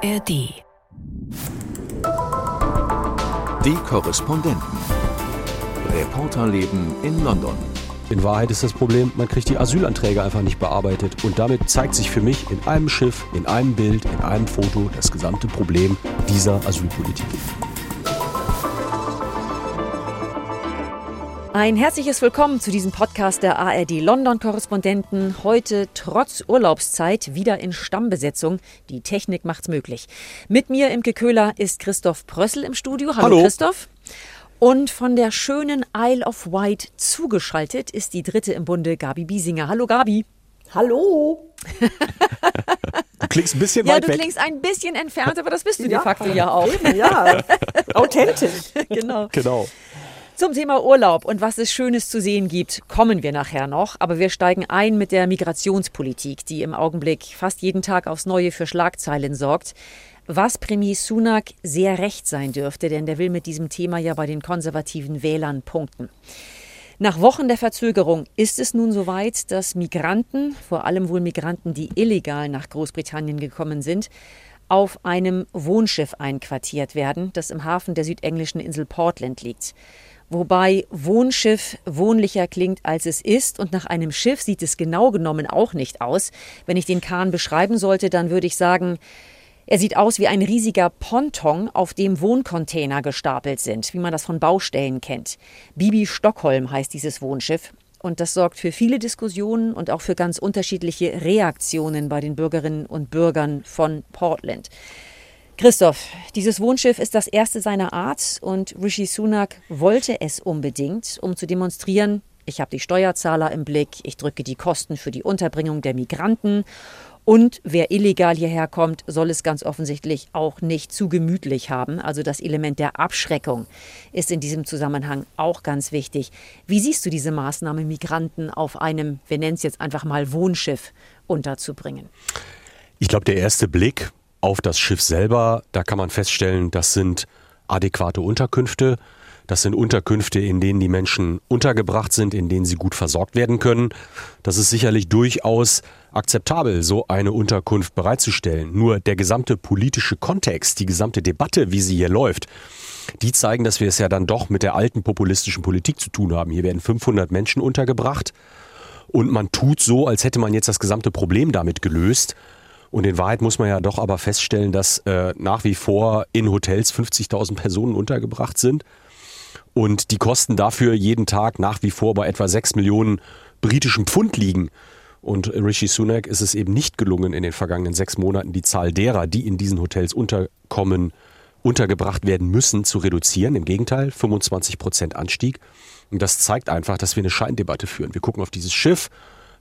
ARD. Die Korrespondenten. Reporterleben in London. In Wahrheit ist das Problem, man kriegt die Asylanträge einfach nicht bearbeitet. Und damit zeigt sich für mich in einem Schiff, in einem Bild, in einem Foto das gesamte Problem dieser Asylpolitik. Ein herzliches Willkommen zu diesem Podcast der ARD London Korrespondenten. Heute trotz Urlaubszeit wieder in Stammbesetzung. Die Technik macht's möglich. Mit mir im Köhler ist Christoph Prössel im Studio. Hallo, Hallo. Christoph. Und von der schönen Isle of Wight zugeschaltet ist die dritte im Bunde, Gabi Biesinger. Hallo Gabi. Hallo. Du klingst ein bisschen Ja, weit du weg. klingst ein bisschen entfernt, aber das bist du de facto ja auch. Eben, ja. Authentisch. genau. Genau. Zum Thema Urlaub und was es Schönes zu sehen gibt, kommen wir nachher noch. Aber wir steigen ein mit der Migrationspolitik, die im Augenblick fast jeden Tag aufs Neue für Schlagzeilen sorgt. Was Premier Sunak sehr recht sein dürfte, denn der will mit diesem Thema ja bei den konservativen Wählern punkten. Nach Wochen der Verzögerung ist es nun soweit, dass Migranten, vor allem wohl Migranten, die illegal nach Großbritannien gekommen sind, auf einem Wohnschiff einquartiert werden, das im Hafen der südenglischen Insel Portland liegt. Wobei Wohnschiff wohnlicher klingt, als es ist. Und nach einem Schiff sieht es genau genommen auch nicht aus. Wenn ich den Kahn beschreiben sollte, dann würde ich sagen, er sieht aus wie ein riesiger Ponton, auf dem Wohncontainer gestapelt sind, wie man das von Baustellen kennt. Bibi Stockholm heißt dieses Wohnschiff. Und das sorgt für viele Diskussionen und auch für ganz unterschiedliche Reaktionen bei den Bürgerinnen und Bürgern von Portland. Christoph, dieses Wohnschiff ist das erste seiner Art und Rishi Sunak wollte es unbedingt, um zu demonstrieren, ich habe die Steuerzahler im Blick, ich drücke die Kosten für die Unterbringung der Migranten und wer illegal hierher kommt, soll es ganz offensichtlich auch nicht zu gemütlich haben. Also das Element der Abschreckung ist in diesem Zusammenhang auch ganz wichtig. Wie siehst du diese Maßnahme, Migranten auf einem, wir nennen es jetzt einfach mal Wohnschiff, unterzubringen? Ich glaube, der erste Blick auf das Schiff selber, da kann man feststellen, das sind adäquate Unterkünfte. Das sind Unterkünfte, in denen die Menschen untergebracht sind, in denen sie gut versorgt werden können. Das ist sicherlich durchaus akzeptabel, so eine Unterkunft bereitzustellen. Nur der gesamte politische Kontext, die gesamte Debatte, wie sie hier läuft, die zeigen, dass wir es ja dann doch mit der alten populistischen Politik zu tun haben. Hier werden 500 Menschen untergebracht und man tut so, als hätte man jetzt das gesamte Problem damit gelöst. Und in Wahrheit muss man ja doch aber feststellen, dass äh, nach wie vor in Hotels 50.000 Personen untergebracht sind und die Kosten dafür jeden Tag nach wie vor bei etwa 6 Millionen britischen Pfund liegen. Und Rishi Sunak ist es eben nicht gelungen, in den vergangenen sechs Monaten die Zahl derer, die in diesen Hotels unterkommen, untergebracht werden müssen, zu reduzieren. Im Gegenteil, 25 Prozent Anstieg. Und das zeigt einfach, dass wir eine Scheindebatte führen. Wir gucken auf dieses Schiff.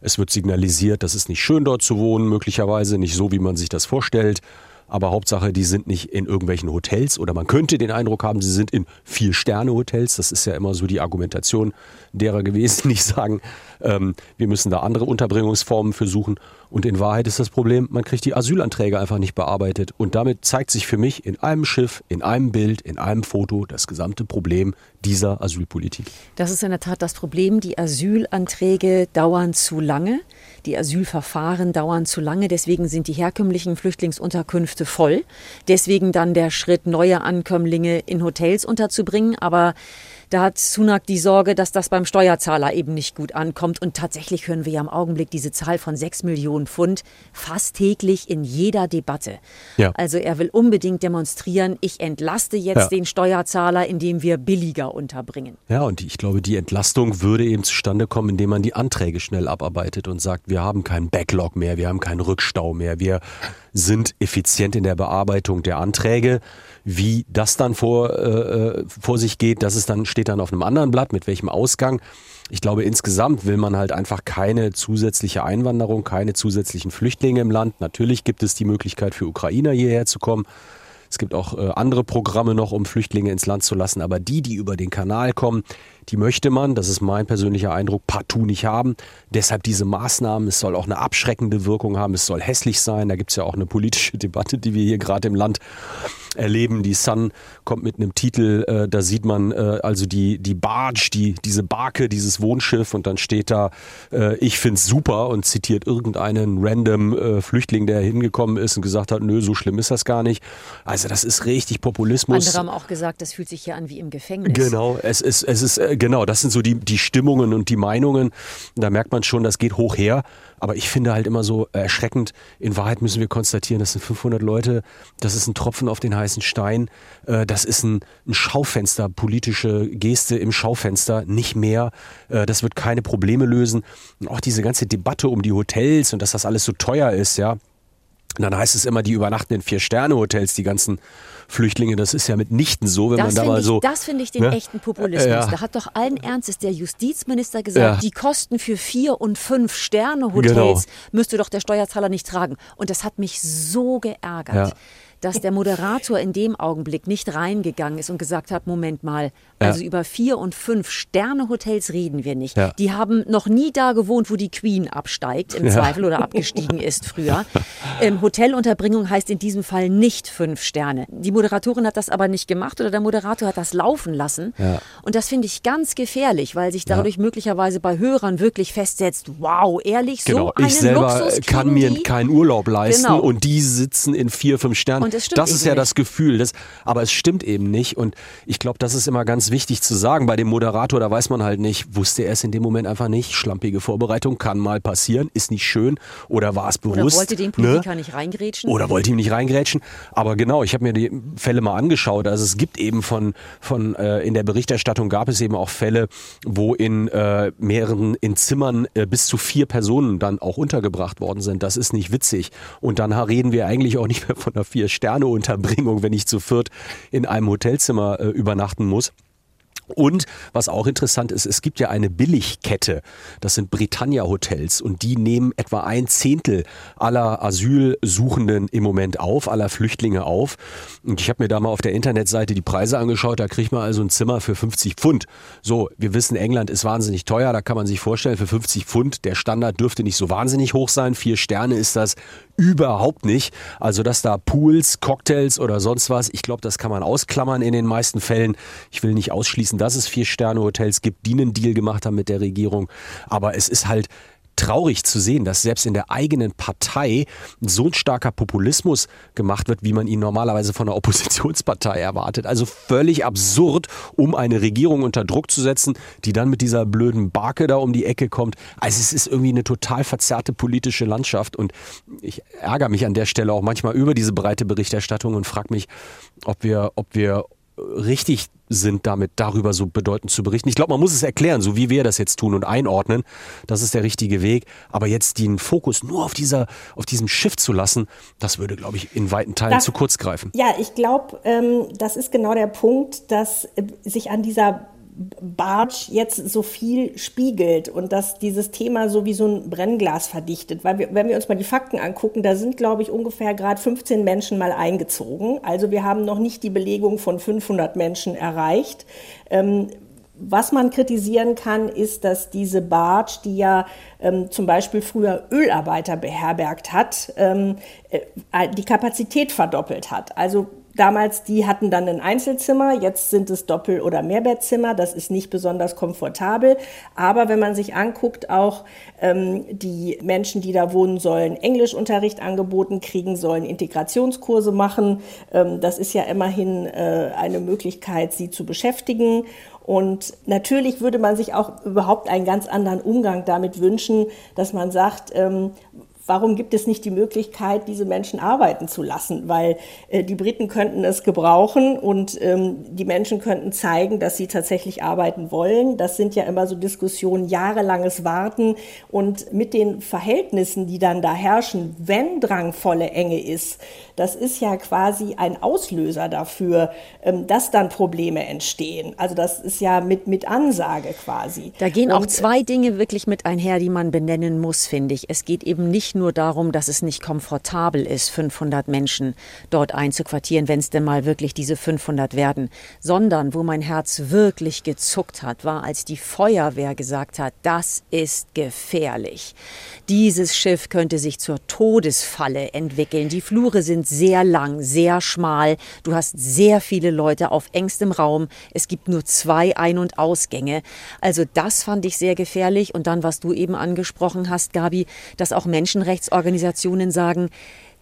Es wird signalisiert, das ist nicht schön dort zu wohnen, möglicherweise nicht so, wie man sich das vorstellt. Aber Hauptsache, die sind nicht in irgendwelchen Hotels oder man könnte den Eindruck haben, sie sind in Vier-Sterne-Hotels. Das ist ja immer so die Argumentation derer gewesen, die sagen, ähm, wir müssen da andere Unterbringungsformen für suchen. Und in Wahrheit ist das Problem, man kriegt die Asylanträge einfach nicht bearbeitet. Und damit zeigt sich für mich in einem Schiff, in einem Bild, in einem Foto das gesamte Problem dieser Asylpolitik. Das ist in der Tat das Problem. Die Asylanträge dauern zu lange. Die Asylverfahren dauern zu lange. Deswegen sind die herkömmlichen Flüchtlingsunterkünfte voll. Deswegen dann der Schritt, neue Ankömmlinge in Hotels unterzubringen. Aber da hat Sunak die Sorge, dass das beim Steuerzahler eben nicht gut ankommt. Und tatsächlich hören wir ja im Augenblick diese Zahl von sechs Millionen Pfund fast täglich in jeder Debatte. Ja. Also er will unbedingt demonstrieren, ich entlaste jetzt Ja. den Steuerzahler, indem wir billiger unterbringen. Ja, und ich glaube, die Entlastung würde eben zustande kommen, indem man die Anträge schnell abarbeitet und sagt, wir haben keinen Backlog mehr, wir haben keinen Rückstau mehr, wir sind effizient in der Bearbeitung der Anträge. Wie das dann vor, äh, vor sich geht, das ist dann, steht dann auf einem anderen Blatt, mit welchem Ausgang. Ich glaube, insgesamt will man halt einfach keine zusätzliche Einwanderung, keine zusätzlichen Flüchtlinge im Land. Natürlich gibt es die Möglichkeit für Ukrainer hierher zu kommen. Es gibt auch äh, andere Programme noch, um Flüchtlinge ins Land zu lassen. Aber die, die über den Kanal kommen, die möchte man, das ist mein persönlicher Eindruck, partout nicht haben. Deshalb diese Maßnahmen. Es soll auch eine abschreckende Wirkung haben. Es soll hässlich sein. Da gibt es ja auch eine politische Debatte, die wir hier gerade im Land erleben. Die Sun kommt mit einem Titel, äh, da sieht man äh, also die, die Barge, die, diese Barke, dieses Wohnschiff und dann steht da, äh, ich find's super und zitiert irgendeinen random äh, Flüchtling, der hingekommen ist und gesagt hat, nö, so schlimm ist das gar nicht. Also das ist richtig Populismus. Andere haben auch gesagt, das fühlt sich hier an wie im Gefängnis. Genau, es ist, es ist, äh, genau, das sind so die, die Stimmungen und die Meinungen. Da merkt man schon, das geht hoch her. Aber ich finde halt immer so erschreckend, in Wahrheit müssen wir konstatieren, das sind 500 Leute, das ist ein Tropfen auf den heißen Stein, äh, das ist ein, ein Schaufenster, politische Geste im Schaufenster, nicht mehr. Äh, das wird keine Probleme lösen. Auch diese ganze Debatte um die Hotels und dass das alles so teuer ist, ja. Und dann heißt es immer, die übernachten in Vier-Sterne-Hotels, die ganzen Flüchtlinge. Das ist ja mitnichten so, wenn das man da mal ich, so. Das finde ich den ne? echten Populismus. Ja. Da hat doch allen Ernstes der Justizminister gesagt, Ja. die Kosten für Vier- und Fünf-Sterne-Hotels Genau. müsste doch der Steuerzahler nicht tragen. Und das hat mich so geärgert. Ja. Dass der Moderator in dem Augenblick nicht reingegangen ist und gesagt hat: Moment mal, also über vier und fünf Sterne-Hotels reden wir nicht. Ja. Die haben noch nie da gewohnt, wo die Queen absteigt, im Ja. Zweifel oder abgestiegen ist früher. Ähm, Hotelunterbringung heißt in diesem Fall nicht fünf Sterne. Die Moderatorin hat das aber nicht gemacht oder der Moderator hat das laufen lassen. Ja. Und das finde ich ganz gefährlich, weil sich dadurch möglicherweise bei Hörern wirklich festsetzt, wow, ehrlich, so Genau, einen ich selber Luxus kann mir keinen Urlaub leisten Genau. und die sitzen in vier, fünf Sternen. Und stimmt das ist ja nicht. das Gefühl. Das, aber es stimmt eben nicht. Und ich glaube, das ist immer ganz wichtig zu sagen. Bei dem Moderator, da weiß man halt nicht, wusste er es in dem Moment einfach nicht. Schlampige Vorbereitung kann mal passieren, ist nicht schön. Oder war es bewusst? Oder wollte den ne? Politiker nicht reingrätschen? Oder wollte ihm nicht reingrätschen. Aber genau, ich habe mir die Fälle mal angeschaut. Also es gibt eben von, von äh, in der Berichterstattung gab es eben auch Fälle, wo in äh, mehreren, in Zimmern äh, bis zu vier Personen dann auch untergebracht worden sind. Das ist nicht witzig. Und dann reden wir eigentlich auch nicht mehr von einer Vier-Sterne-Unterbringung, wenn ich zu viert in einem Hotelzimmer äh, übernachten muss. Und was auch interessant ist, es gibt ja eine Billigkette. Das sind Britannia Hotels und die nehmen etwa ein Zehntel aller Asylsuchenden im Moment auf, aller Flüchtlinge auf. Und ich habe mir da mal auf der Internetseite die Preise angeschaut. Da kriegt man also ein Zimmer für 50 Pfund. So, wir wissen, England ist wahnsinnig teuer. Da kann man sich vorstellen, für 50 Pfund, der Standard dürfte nicht so wahnsinnig hoch sein. Vier Sterne ist das überhaupt nicht. Also, dass da Pools, Cocktails oder sonst was, ich glaube, das kann man ausklammern in den meisten Fällen. Ich will nicht ausschließen, dass es Vier-Sterne-Hotels gibt, die einen Deal gemacht haben mit der Regierung. Aber es ist halt traurig zu sehen, dass selbst in der eigenen Partei so ein starker Populismus gemacht wird, wie man ihn normalerweise von einer Oppositionspartei erwartet. Also völlig absurd, um eine Regierung unter Druck zu setzen, die dann mit dieser blöden Barke da um die Ecke kommt. Also es ist irgendwie eine total verzerrte politische Landschaft und ich ärgere mich an der Stelle auch manchmal über diese breite Berichterstattung und frage mich, ob wir, ob wir richtig sind, damit darüber so bedeutend zu berichten. Ich glaube, man muss es erklären, so wie wir das jetzt tun und einordnen. Das ist der richtige Weg. Aber jetzt den Fokus nur auf dieser, auf diesem Schiff zu lassen, das würde, glaube ich, in weiten Teilen Das- zu kurz greifen. Ja, ich glaube, ähm, das ist genau der Punkt, dass äh, sich an dieser Barge jetzt so viel spiegelt und dass dieses Thema so wie so ein Brennglas verdichtet. Weil wir, wenn wir uns mal die Fakten angucken, da sind, glaube ich, ungefähr gerade 15 Menschen mal eingezogen. Also wir haben noch nicht die Belegung von 500 Menschen erreicht. Ähm, was man kritisieren kann, ist, dass diese Barge, die ja ähm, zum Beispiel früher Ölarbeiter beherbergt hat, ähm, äh, die Kapazität verdoppelt hat. Also damals, die hatten dann ein Einzelzimmer, jetzt sind es Doppel- oder Mehrbettzimmer. Das ist nicht besonders komfortabel. Aber wenn man sich anguckt, auch ähm, die Menschen, die da wohnen, sollen Englischunterricht angeboten kriegen, sollen Integrationskurse machen. Ähm, das ist ja immerhin äh, eine Möglichkeit, sie zu beschäftigen. Und natürlich würde man sich auch überhaupt einen ganz anderen Umgang damit wünschen, dass man sagt, ähm, warum gibt es nicht die Möglichkeit, diese Menschen arbeiten zu lassen? Weil äh, die Briten könnten es gebrauchen und ähm, die Menschen könnten zeigen, dass sie tatsächlich arbeiten wollen. Das sind ja immer so Diskussionen, jahrelanges Warten und mit den Verhältnissen, die dann da herrschen, wenn drangvolle Enge ist, das ist ja quasi ein Auslöser dafür, ähm, dass dann Probleme entstehen. Also das ist ja mit, mit Ansage quasi. Da gehen auch Und, zwei Dinge wirklich mit einher, die man benennen muss, finde ich. Es geht eben nicht nur darum, dass es nicht komfortabel ist, 500 Menschen dort einzuquartieren, wenn es denn mal wirklich diese 500 werden, sondern wo mein Herz wirklich gezuckt hat, war, als die Feuerwehr gesagt hat, das ist gefährlich. Dieses Schiff könnte sich zur Todesfalle entwickeln. Die Flure sind sehr lang, sehr schmal. Du hast sehr viele Leute auf engstem Raum. Es gibt nur zwei Ein- und Ausgänge. Also das fand ich sehr gefährlich. Und dann, was du eben angesprochen hast, Gabi, dass auch Menschenrechtsorganisationen sagen,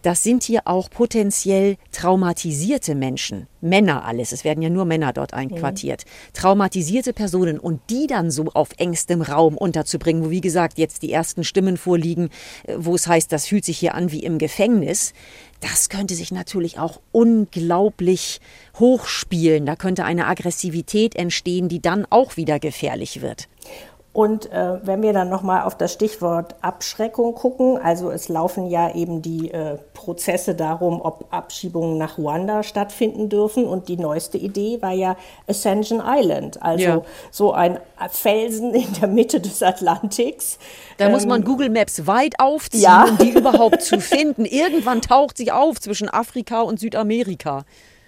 das sind hier auch potenziell traumatisierte Menschen. Männer alles. Es werden ja nur Männer dort einquartiert. Mhm. Traumatisierte Personen und die dann so auf engstem Raum unterzubringen, wo wie gesagt jetzt die ersten Stimmen vorliegen, äh, wo es heißt, das fühlt sich hier an wie im Gefängnis. Das könnte sich natürlich auch unglaublich hochspielen. Da könnte eine Aggressivität entstehen, die dann auch wieder gefährlich wird. Und äh, wenn wir dann nochmal auf das Stichwort Abschreckung gucken, also es laufen ja eben die äh, Prozesse darum, ob Abschiebungen nach Ruanda stattfinden dürfen. Und die neueste Idee war ja Ascension Island, also ja. so ein Felsen in der Mitte des Atlantiks. Da ähm, muss man Google Maps weit aufziehen, ja. um die überhaupt zu finden. Irgendwann taucht sie auf zwischen Afrika und Südamerika.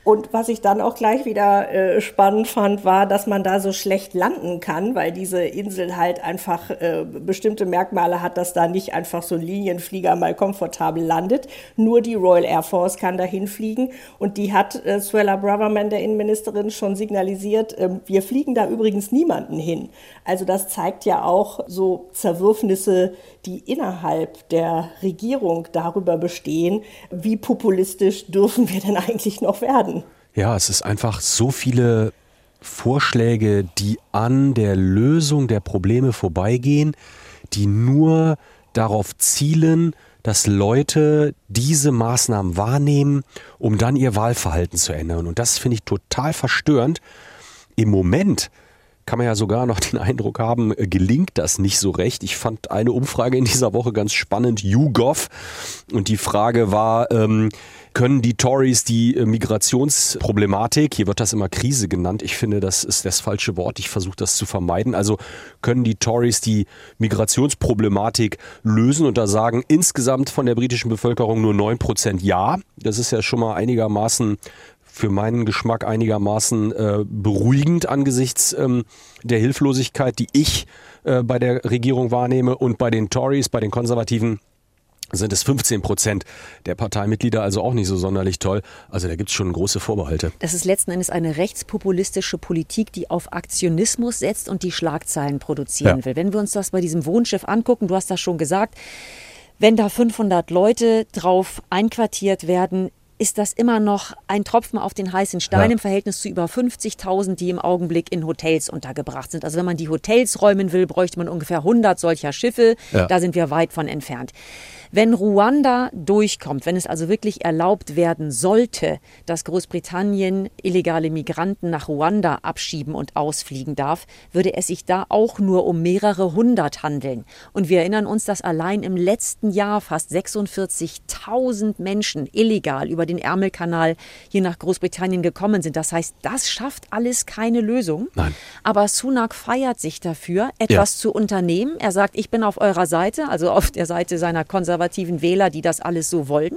Und was ich dann auch gleich wieder äh, spannend fand, war, dass man da so schlecht landen kann, weil diese Insel halt einfach äh, bestimmte Merkmale hat, dass da nicht einfach so ein Linienflieger mal komfortabel landet. Nur die Royal Air Force kann dahin fliegen. Und die hat äh, Suella Braverman, der Innenministerin, schon signalisiert, äh, wir fliegen da übrigens niemanden hin. Also das zeigt ja auch so Zerwürfnisse, die innerhalb der Regierung darüber bestehen, wie populistisch dürfen wir denn eigentlich noch werden. Ja, es ist einfach so viele Vorschläge, die an der Lösung der Probleme vorbeigehen, die nur darauf zielen, dass Leute diese Maßnahmen wahrnehmen, um dann ihr Wahlverhalten zu ändern. Und das finde ich total verstörend. Im Moment kann man ja sogar noch den Eindruck haben, gelingt das nicht so recht. Ich fand eine Umfrage in dieser Woche ganz spannend, YouGov. Und die Frage war, ähm, können die Tories die äh, Migrationsproblematik, hier wird das immer Krise genannt, ich finde, das ist das falsche Wort, ich versuche das zu vermeiden. Also können die Tories die Migrationsproblematik lösen und da sagen insgesamt von der britischen Bevölkerung nur 9% ja. Das ist ja schon mal einigermaßen für meinen Geschmack einigermaßen äh, beruhigend angesichts ähm, der Hilflosigkeit, die ich äh, bei der Regierung wahrnehme und bei den Tories, bei den Konservativen sind es 15 Prozent der Parteimitglieder, also auch nicht so sonderlich toll. Also da gibt es schon große Vorbehalte. Das ist letzten Endes eine rechtspopulistische Politik, die auf Aktionismus setzt und die Schlagzeilen produzieren ja. will. Wenn wir uns das bei diesem Wohnschiff angucken, du hast das schon gesagt, wenn da 500 Leute drauf einquartiert werden, ist das immer noch ein Tropfen auf den heißen Stein ja. im Verhältnis zu über 50.000, die im Augenblick in Hotels untergebracht sind. Also wenn man die Hotels räumen will, bräuchte man ungefähr 100 solcher Schiffe. Ja. Da sind wir weit von entfernt. Wenn Ruanda durchkommt, wenn es also wirklich erlaubt werden sollte, dass Großbritannien illegale Migranten nach Ruanda abschieben und ausfliegen darf, würde es sich da auch nur um mehrere hundert handeln. Und wir erinnern uns, dass allein im letzten Jahr fast 46.000 Menschen illegal über den Ärmelkanal hier nach Großbritannien gekommen sind. Das heißt, das schafft alles keine Lösung. Nein. Aber Sunak feiert sich dafür, etwas ja. zu unternehmen. Er sagt, ich bin auf eurer Seite, also auf der Seite seiner konservativen Wähler, die das alles so wollen.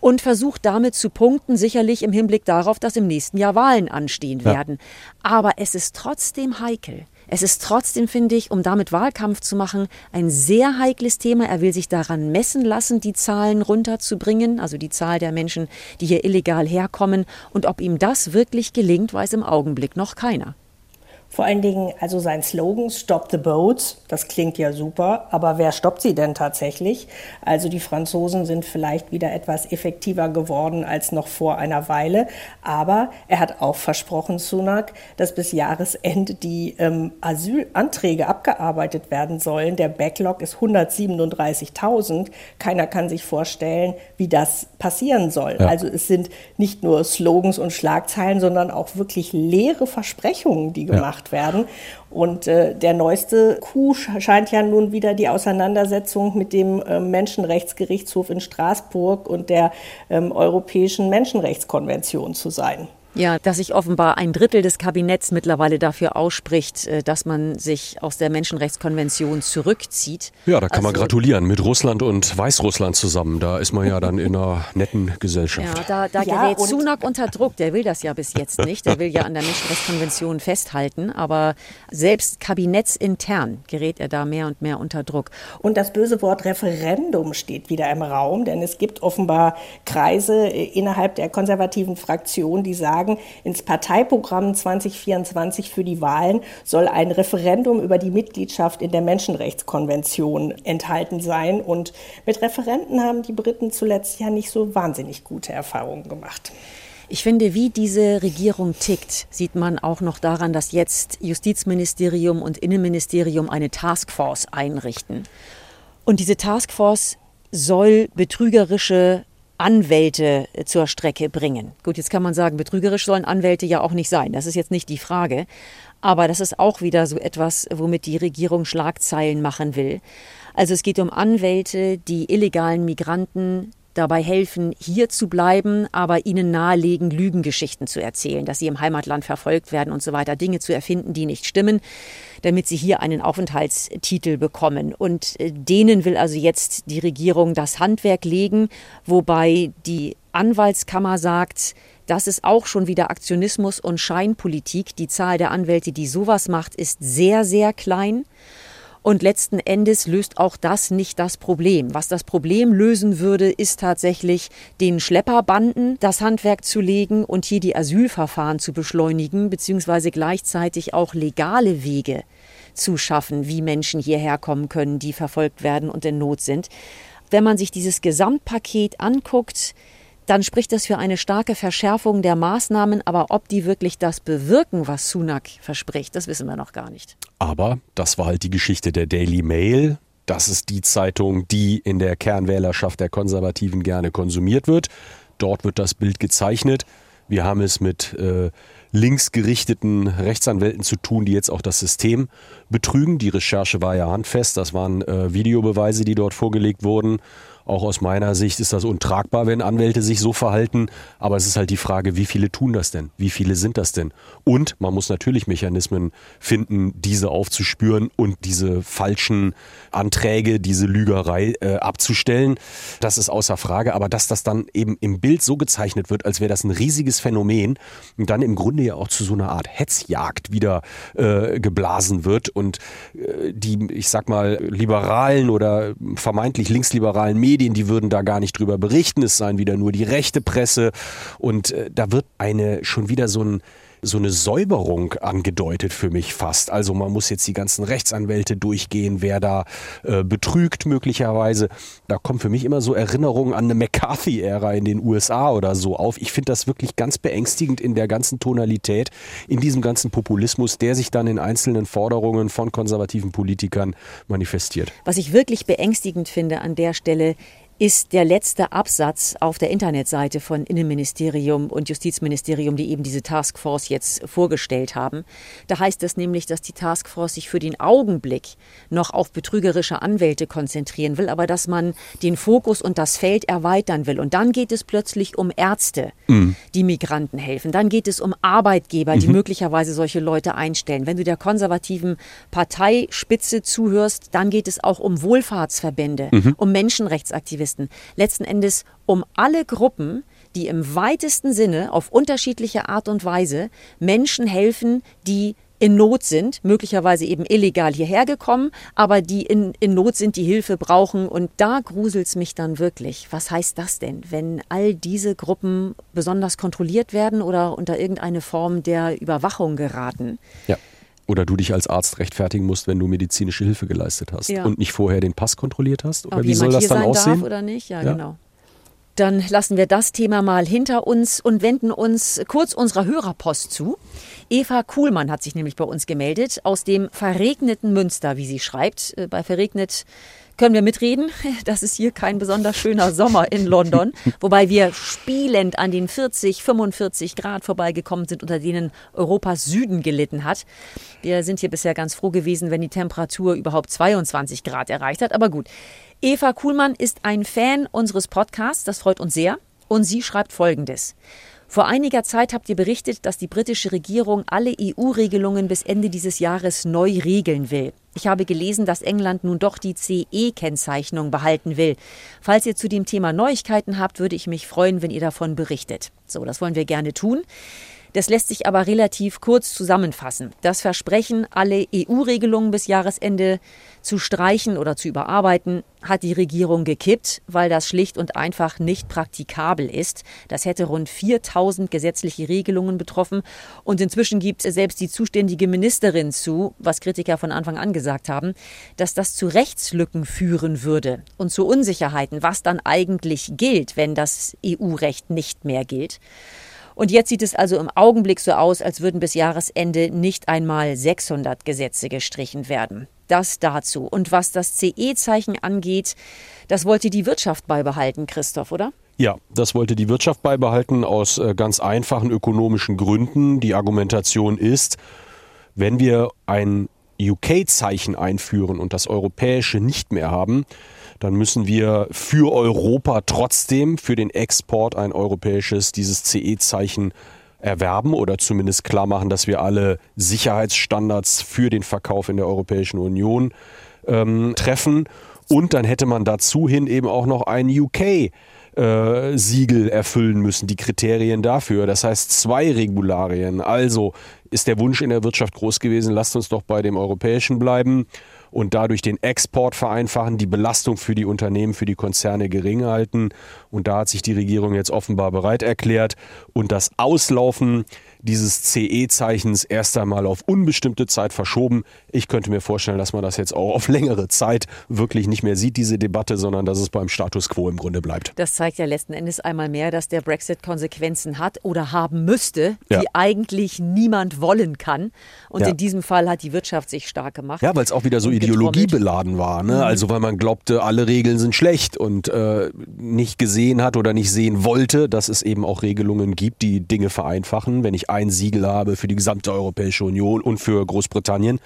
Und versucht damit zu punkten, sicherlich im Hinblick darauf, dass im nächsten Jahr Wahlen anstehen ja. werden. Aber es ist trotzdem heikel. Es ist trotzdem, finde ich, um damit Wahlkampf zu machen, ein sehr heikles Thema. Er will sich daran messen lassen, die Zahlen runterzubringen, also die Zahl der Menschen, die hier illegal herkommen. Und ob ihm das wirklich gelingt, weiß im Augenblick noch keiner. Vor allen Dingen, also sein Slogan Stop the Boats, das klingt ja super, aber wer stoppt sie denn tatsächlich? Also die Franzosen sind vielleicht wieder etwas effektiver geworden als noch vor einer Weile, aber er hat auch versprochen, Sunak, dass bis Jahresende die ähm, Asylanträge abgearbeitet werden sollen. Der Backlog ist 137.000. Keiner kann sich vorstellen, wie das passieren soll. Ja. Also es sind nicht nur Slogans und Schlagzeilen, sondern auch wirklich leere Versprechungen, die gemacht ja gemacht werden. Und äh, der neueste Coup scheint ja nun wieder die Auseinandersetzung mit dem äh, Menschenrechtsgerichtshof in Straßburg und der ähm, Europäischen Menschenrechtskonvention zu sein. Ja, dass sich offenbar ein Drittel des Kabinetts mittlerweile dafür ausspricht, äh, dass man sich aus der Menschenrechtskonvention zurückzieht. Ja, da kann also, man gratulieren mit Russland und Weißrussland zusammen. Da ist man ja dann in einer netten Gesellschaft. Ja, da, da ja, gerät Sunak unter Druck. Der will das ja bis jetzt nicht. Der will ja an der Menschenrechtskonvention festhalten. Aber selbst kabinettsintern gerät er da mehr und mehr unter Druck. Und das böse Wort Referendum steht wieder im Raum, denn es gibt offenbar Kreise innerhalb der konservativen Fraktion, die sagen, sagen, ins Parteiprogramm 2024 für die Wahlen soll ein Referendum über die Mitgliedschaft in der Menschenrechtskonvention enthalten sein. Und mit Referenten haben die Briten zuletzt ja nicht so wahnsinnig gute Erfahrungen gemacht. Ich finde, wie diese Regierung tickt, sieht man auch noch daran, dass jetzt Justizministerium und Innenministerium eine Taskforce einrichten. Und diese Taskforce soll betrügerische Anwälte äh, zur Strecke bringen. Gut, jetzt kann man sagen, betrügerisch sollen Anwälte ja auch nicht sein. Das ist jetzt nicht die Frage. Aber das ist auch wieder so etwas, womit die Regierung Schlagzeilen machen will. Also es geht um Anwälte, die illegalen Migranten dabei helfen, hier zu bleiben, aber ihnen nahelegen, Lügengeschichten zu erzählen, dass sie im Heimatland verfolgt werden und so weiter, Dinge zu erfinden, die nicht stimmen, damit sie hier einen Aufenthaltstitel bekommen. Und äh, denen will also jetzt die Regierung das Handwerk legen, wobei die Anwaltskammer sagt, das ist auch schon wieder Aktionismus und Scheinpolitik. Die Zahl der Anwälte, die sowas macht, ist sehr, sehr klein. Und letzten Endes löst auch das nicht das Problem. Was das Problem lösen würde, ist tatsächlich den Schlepperbanden das Handwerk zu legen und hier die Asylverfahren zu beschleunigen, beziehungsweise gleichzeitig auch legale Wege zu schaffen, wie Menschen hierher kommen können, die verfolgt werden und in Not sind. Wenn man sich dieses Gesamtpaket anguckt, dann spricht das für eine starke Verschärfung der Maßnahmen, aber ob die wirklich das bewirken, was Sunak verspricht, das wissen wir noch gar nicht. Aber das war halt die Geschichte der Daily Mail. Das ist die Zeitung, die in der Kernwählerschaft der Konservativen gerne konsumiert wird. Dort wird das Bild gezeichnet. Wir haben es mit äh, linksgerichteten Rechtsanwälten zu tun, die jetzt auch das System betrügen. Die Recherche war ja handfest. Das waren äh, Videobeweise, die dort vorgelegt wurden. Auch aus meiner Sicht ist das untragbar, wenn Anwälte sich so verhalten. Aber es ist halt die Frage, wie viele tun das denn? Wie viele sind das denn? Und man muss natürlich Mechanismen finden, diese aufzuspüren und diese falschen Anträge, diese Lügerei äh, abzustellen. Das ist außer Frage. Aber dass das dann eben im Bild so gezeichnet wird, als wäre das ein riesiges Phänomen und dann im Grunde ja auch zu so einer Art Hetzjagd wieder äh, geblasen wird und äh, die, ich sag mal, liberalen oder vermeintlich linksliberalen Medien Medien, die würden da gar nicht drüber berichten, es seien wieder nur die rechte Presse. Und äh, da wird eine schon wieder so ein so eine Säuberung angedeutet für mich fast. Also man muss jetzt die ganzen Rechtsanwälte durchgehen, wer da äh, betrügt möglicherweise. Da kommen für mich immer so Erinnerungen an eine McCarthy-Ära in den USA oder so auf. Ich finde das wirklich ganz beängstigend in der ganzen Tonalität, in diesem ganzen Populismus, der sich dann in einzelnen Forderungen von konservativen Politikern manifestiert. Was ich wirklich beängstigend finde an der Stelle, ist der letzte Absatz auf der Internetseite von Innenministerium und Justizministerium, die eben diese Taskforce jetzt vorgestellt haben. Da heißt es nämlich, dass die Taskforce sich für den Augenblick noch auf betrügerische Anwälte konzentrieren will, aber dass man den Fokus und das Feld erweitern will. Und dann geht es plötzlich um Ärzte, mhm. die Migranten helfen. Dann geht es um Arbeitgeber, die mhm. möglicherweise solche Leute einstellen. Wenn du der konservativen Parteispitze zuhörst, dann geht es auch um Wohlfahrtsverbände, mhm. um Menschenrechtsaktivisten. Aktivisten. Letzten Endes um alle Gruppen, die im weitesten Sinne auf unterschiedliche Art und Weise Menschen helfen, die in Not sind, möglicherweise eben illegal hierher gekommen, aber die in, in Not sind, die Hilfe brauchen. Und da gruselt es mich dann wirklich. Was heißt das denn, wenn all diese Gruppen besonders kontrolliert werden oder unter irgendeine Form der Überwachung geraten? Ja. Oder du dich als Arzt rechtfertigen musst, wenn du medizinische Hilfe geleistet hast ja. und nicht vorher den Pass kontrolliert hast? Oder Ob wie soll das dann aussehen? oder nicht? Ja, ja, genau. Dann lassen wir das Thema mal hinter uns und wenden uns kurz unserer Hörerpost zu. Eva Kuhlmann hat sich nämlich bei uns gemeldet aus dem verregneten Münster, wie sie schreibt. Äh, bei verregnet können wir mitreden. Das ist hier kein besonders schöner Sommer in London, wobei wir spielend an den 40, 45 Grad vorbeigekommen sind, unter denen Europas Süden gelitten hat. Wir sind hier bisher ganz froh gewesen, wenn die Temperatur überhaupt 22 Grad erreicht hat. Aber gut. Eva Kuhlmann ist ein Fan unseres Podcasts, das freut uns sehr. Und sie schreibt Folgendes. Vor einiger Zeit habt ihr berichtet, dass die britische Regierung alle EU-Regelungen bis Ende dieses Jahres neu regeln will. Ich habe gelesen, dass England nun doch die CE-Kennzeichnung behalten will. Falls ihr zu dem Thema Neuigkeiten habt, würde ich mich freuen, wenn ihr davon berichtet. So, das wollen wir gerne tun. Das lässt sich aber relativ kurz zusammenfassen. Das Versprechen, alle EU-Regelungen bis Jahresende zu streichen oder zu überarbeiten, hat die Regierung gekippt, weil das schlicht und einfach nicht praktikabel ist. Das hätte rund 4000 gesetzliche Regelungen betroffen. Und inzwischen gibt selbst die zuständige Ministerin zu, was Kritiker von Anfang an gesagt haben, dass das zu Rechtslücken führen würde und zu Unsicherheiten, was dann eigentlich gilt, wenn das EU-Recht nicht mehr gilt. Und jetzt sieht es also im Augenblick so aus, als würden bis Jahresende nicht einmal 600 Gesetze gestrichen werden. Das dazu. Und was das CE-Zeichen angeht, das wollte die Wirtschaft beibehalten, Christoph, oder? Ja, das wollte die Wirtschaft beibehalten aus äh, ganz einfachen ökonomischen Gründen. Die Argumentation ist, wenn wir ein UK-Zeichen einführen und das europäische nicht mehr haben, dann müssen wir für Europa trotzdem für den Export ein europäisches, dieses CE-Zeichen erwerben oder zumindest klar machen, dass wir alle Sicherheitsstandards für den Verkauf in der Europäischen Union ähm, treffen. Und dann hätte man dazu hin eben auch noch ein UK. Äh, Siegel erfüllen müssen, die Kriterien dafür. Das heißt zwei Regularien. Also ist der Wunsch in der Wirtschaft groß gewesen, lasst uns doch bei dem europäischen bleiben und dadurch den Export vereinfachen, die Belastung für die Unternehmen, für die Konzerne gering halten. Und da hat sich die Regierung jetzt offenbar bereit erklärt und das Auslaufen dieses CE-Zeichens erst einmal auf unbestimmte Zeit verschoben. Ich könnte mir vorstellen, dass man das jetzt auch auf längere Zeit wirklich nicht mehr sieht, diese Debatte, sondern dass es beim Status quo im Grunde bleibt. Das zeigt ja letzten Endes einmal mehr, dass der Brexit Konsequenzen hat oder haben müsste, die ja. eigentlich niemand wollen kann. Und ja. in diesem Fall hat die Wirtschaft sich stark gemacht. Ja, weil es auch wieder so ideologiebeladen war. Ne? Mhm. Also weil man glaubte, alle Regeln sind schlecht und äh, nicht gesehen hat oder nicht sehen wollte, dass es eben auch Regelungen gibt, die Dinge vereinfachen. Wenn ich ein Siegel habe für die gesamte Europäische Union und für Großbritannien,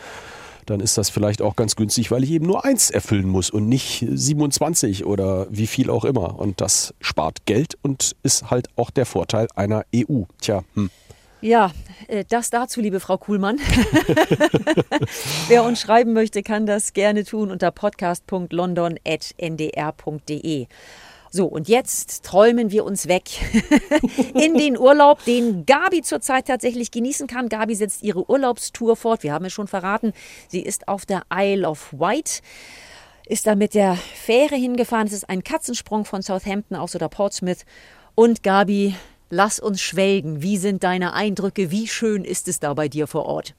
dann ist das vielleicht auch ganz günstig, weil ich eben nur eins erfüllen muss und nicht 27 oder wie viel auch immer. Und das spart Geld und ist halt auch der Vorteil einer EU. Tja, hm. Ja, äh, das dazu, liebe Frau Kuhlmann. Wer uns schreiben möchte, kann das gerne tun unter podcast.london.ndr.de. So, und jetzt träumen wir uns weg in den Urlaub, den Gabi zurzeit tatsächlich genießen kann. Gabi setzt ihre Urlaubstour fort. Wir haben es schon verraten, sie ist auf der Isle of Wight ist da mit der Fähre hingefahren. Es ist ein Katzensprung von Southampton aus oder Portsmouth. Und Gabi, lass uns schwelgen. Wie sind deine Eindrücke? Wie schön ist es da bei dir vor Ort?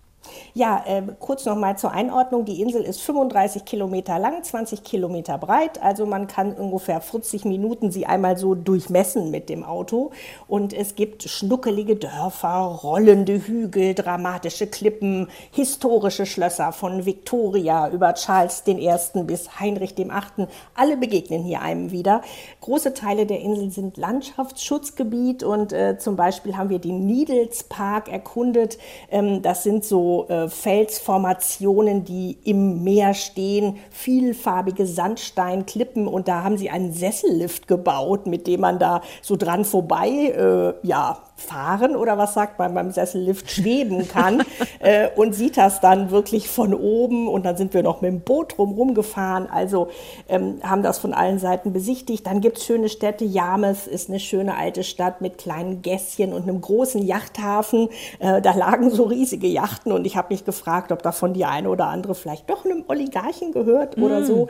Ja, äh, kurz noch mal zur Einordnung. Die Insel ist 35 Kilometer lang, 20 Kilometer breit. Also man kann ungefähr 40 Minuten sie einmal so durchmessen mit dem Auto. Und es gibt schnuckelige Dörfer, rollende Hügel, dramatische Klippen, historische Schlösser von Victoria über Charles I. bis Heinrich VIII. Alle begegnen hier einem wieder. Große Teile der Insel sind Landschaftsschutzgebiet und äh, zum Beispiel haben wir den Needles Park erkundet. Ähm, das sind so äh, Felsformationen, die im Meer stehen, vielfarbige Sandsteinklippen. Und da haben sie einen Sessellift gebaut, mit dem man da so dran vorbei, äh, ja, fahren oder was sagt man beim Sessellift schweben kann äh, und sieht das dann wirklich von oben und dann sind wir noch mit dem Boot drumherum gefahren, also ähm, haben das von allen Seiten besichtigt. Dann gibt es schöne Städte, Yarmouth ist eine schöne alte Stadt mit kleinen Gässchen und einem großen Yachthafen. Äh, da lagen so riesige Yachten und ich habe mich gefragt, ob davon die eine oder andere vielleicht doch einem Oligarchen gehört mm. oder hm. so.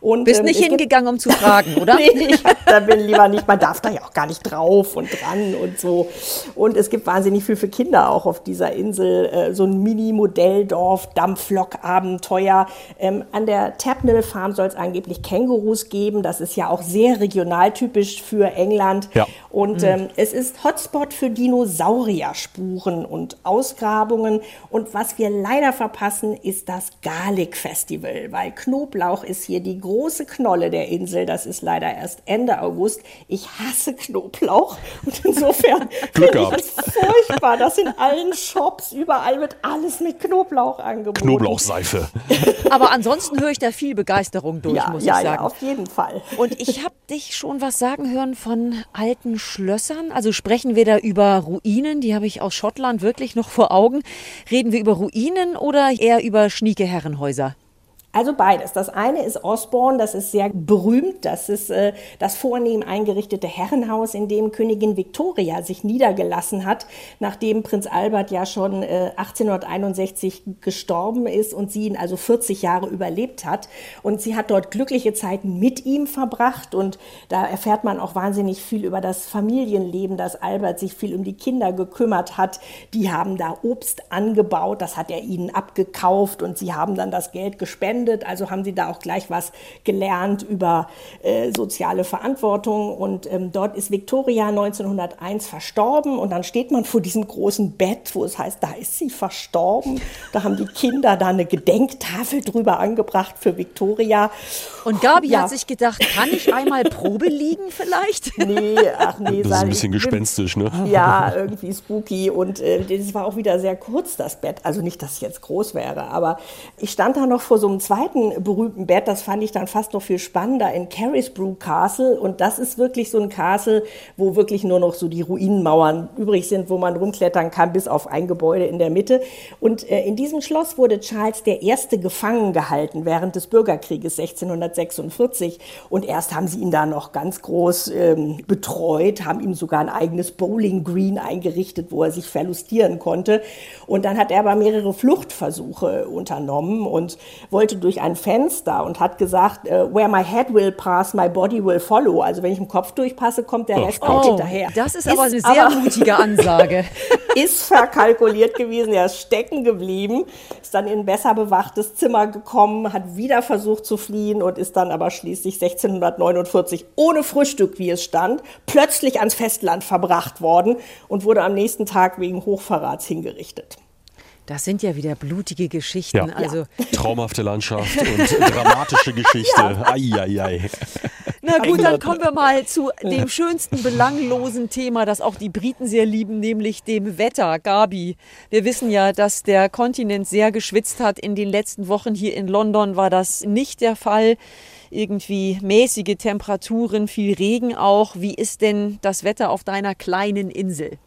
Und, Bist ähm, nicht hingegangen, um zu fragen, oder? nee, ich da bin lieber nicht, man darf da ja auch gar nicht drauf und dran und so. Und es gibt wahnsinnig viel für Kinder auch auf dieser Insel. Äh, so ein Mini-Modelldorf, Dampflok-Abenteuer. Ähm, an der Tapnell Farm soll es angeblich Kängurus geben. Das ist ja auch sehr regionaltypisch für England. Ja. Und mhm. ähm, es ist Hotspot für Dinosaurierspuren und Ausgrabungen. Und was wir leider verpassen, ist das Garlic Festival, weil Knoblauch ist hier die große Knolle der Insel. Das ist leider erst Ende August. Ich hasse Knoblauch und insofern gehabt. Das ist furchtbar. Das in allen Shops, überall wird alles mit Knoblauch angeboten. Knoblauchseife. Aber ansonsten höre ich da viel Begeisterung durch, ja, muss ja, ich sagen. Ja, auf jeden Fall. Und ich habe dich schon was sagen hören von alten Schlössern? Also sprechen wir da über Ruinen, die habe ich aus Schottland wirklich noch vor Augen. Reden wir über Ruinen oder eher über schnieke Herrenhäuser? Also beides. Das eine ist Osborne, das ist sehr berühmt. Das ist äh, das vornehm eingerichtete Herrenhaus, in dem Königin Victoria sich niedergelassen hat, nachdem Prinz Albert ja schon äh, 1861 gestorben ist und sie ihn also 40 Jahre überlebt hat. Und sie hat dort glückliche Zeiten mit ihm verbracht und da erfährt man auch wahnsinnig viel über das Familienleben, dass Albert sich viel um die Kinder gekümmert hat. Die haben da Obst angebaut, das hat er ihnen abgekauft und sie haben dann das Geld gespendet gespendet, also haben sie da auch gleich was gelernt über äh, soziale Verantwortung. Und ähm, dort ist Victoria 1901 verstorben und dann steht man vor diesem großen Bett, wo es heißt, da ist sie verstorben. Da haben die Kinder da eine Gedenktafel drüber angebracht für Victoria. Und Gabi ja. hat sich gedacht, kann ich einmal Probe liegen vielleicht? Nee, ach nee. Das ist ein bisschen gespenstisch, ne? Ja, irgendwie spooky. Und äh, das war auch wieder sehr kurz, das Bett. Also nicht, dass es jetzt groß wäre, aber ich stand da noch vor so einem zweiten berühmten Bett, das fand ich dann fast noch viel spannender, in Carisbrooke Castle. Und das ist wirklich so ein Castle, wo wirklich nur noch so die Ruinenmauern übrig sind, wo man rumklettern kann, bis auf ein Gebäude in der Mitte. Und äh, in diesem Schloss wurde Charles der Erste gefangen gehalten während des Bürgerkrieges 1646. Und erst haben sie ihn da noch ganz groß ähm, betreut, haben ihm sogar ein eigenes Bowling Green eingerichtet, wo er sich verlustieren konnte. Und dann hat er aber mehrere Fluchtversuche unternommen und wollte durch ein Fenster und hat gesagt, uh, where my head will pass, my body will follow. Also wenn ich im Kopf durchpasse, kommt der Rest auch oh, hinterher. Das ist, ist aber eine sehr mutige Ansage. ist verkalkuliert gewesen, er ist stecken geblieben, ist dann in ein besser bewachtes Zimmer gekommen, hat wieder versucht zu fliehen und ist dann aber schließlich 1649 ohne Frühstück, wie es stand, plötzlich ans Festland verbracht worden und wurde am nächsten Tag wegen Hochverrats hingerichtet. Das sind ja wieder blutige Geschichten. Ja. Also Traumhafte Landschaft und dramatische Geschichte. Ja. Ei, ei, ei. Na gut, dann kommen wir mal zu dem schönsten belanglosen Thema, das auch die Briten sehr lieben, nämlich dem Wetter. Gabi, wir wissen ja, dass der Kontinent sehr geschwitzt hat. In den letzten Wochen hier in London war das nicht der Fall. Irgendwie mäßige Temperaturen, viel Regen auch. Wie ist denn das Wetter auf deiner kleinen Insel?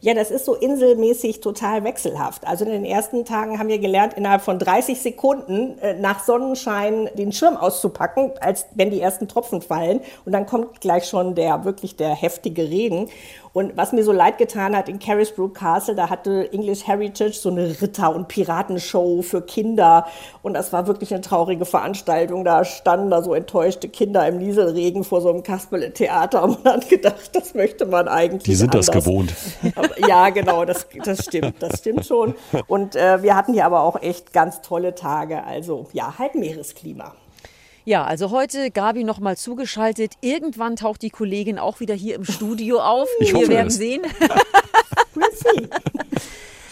Ja, das ist so inselmäßig total wechselhaft. Also in den ersten Tagen haben wir gelernt, innerhalb von 30 Sekunden äh, nach Sonnenschein den Schirm auszupacken, als wenn die ersten Tropfen fallen. Und dann kommt gleich schon der wirklich der heftige Regen. Und was mir so leid getan hat in Carisbrooke Castle, da hatte English Heritage so eine Ritter- und Piratenshow für Kinder. Und das war wirklich eine traurige Veranstaltung. Da standen da so enttäuschte Kinder im Nieselregen vor so einem Kasperle-Theater und man hat gedacht, das möchte man eigentlich. Die sind anders. das gewohnt. Ja, genau, das, das stimmt, das stimmt schon. Und äh, wir hatten hier aber auch echt ganz tolle Tage. Also ja, halt Meeresklima. Ja, also heute Gabi nochmal zugeschaltet. Irgendwann taucht die Kollegin auch wieder hier im Studio auf. Ich wir werden es. sehen.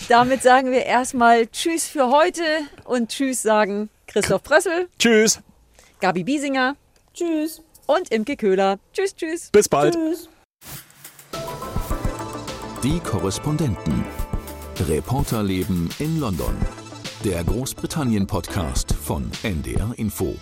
Damit sagen wir erstmal Tschüss für heute und Tschüss sagen Christoph Prössel. Tschüss. Gabi Biesinger. Tschüss. Und Imke Köhler. Tschüss, tschüss. Bis bald. Tschüss. Die Korrespondenten. Reporterleben in London. Der Großbritannien-Podcast von NDR Info.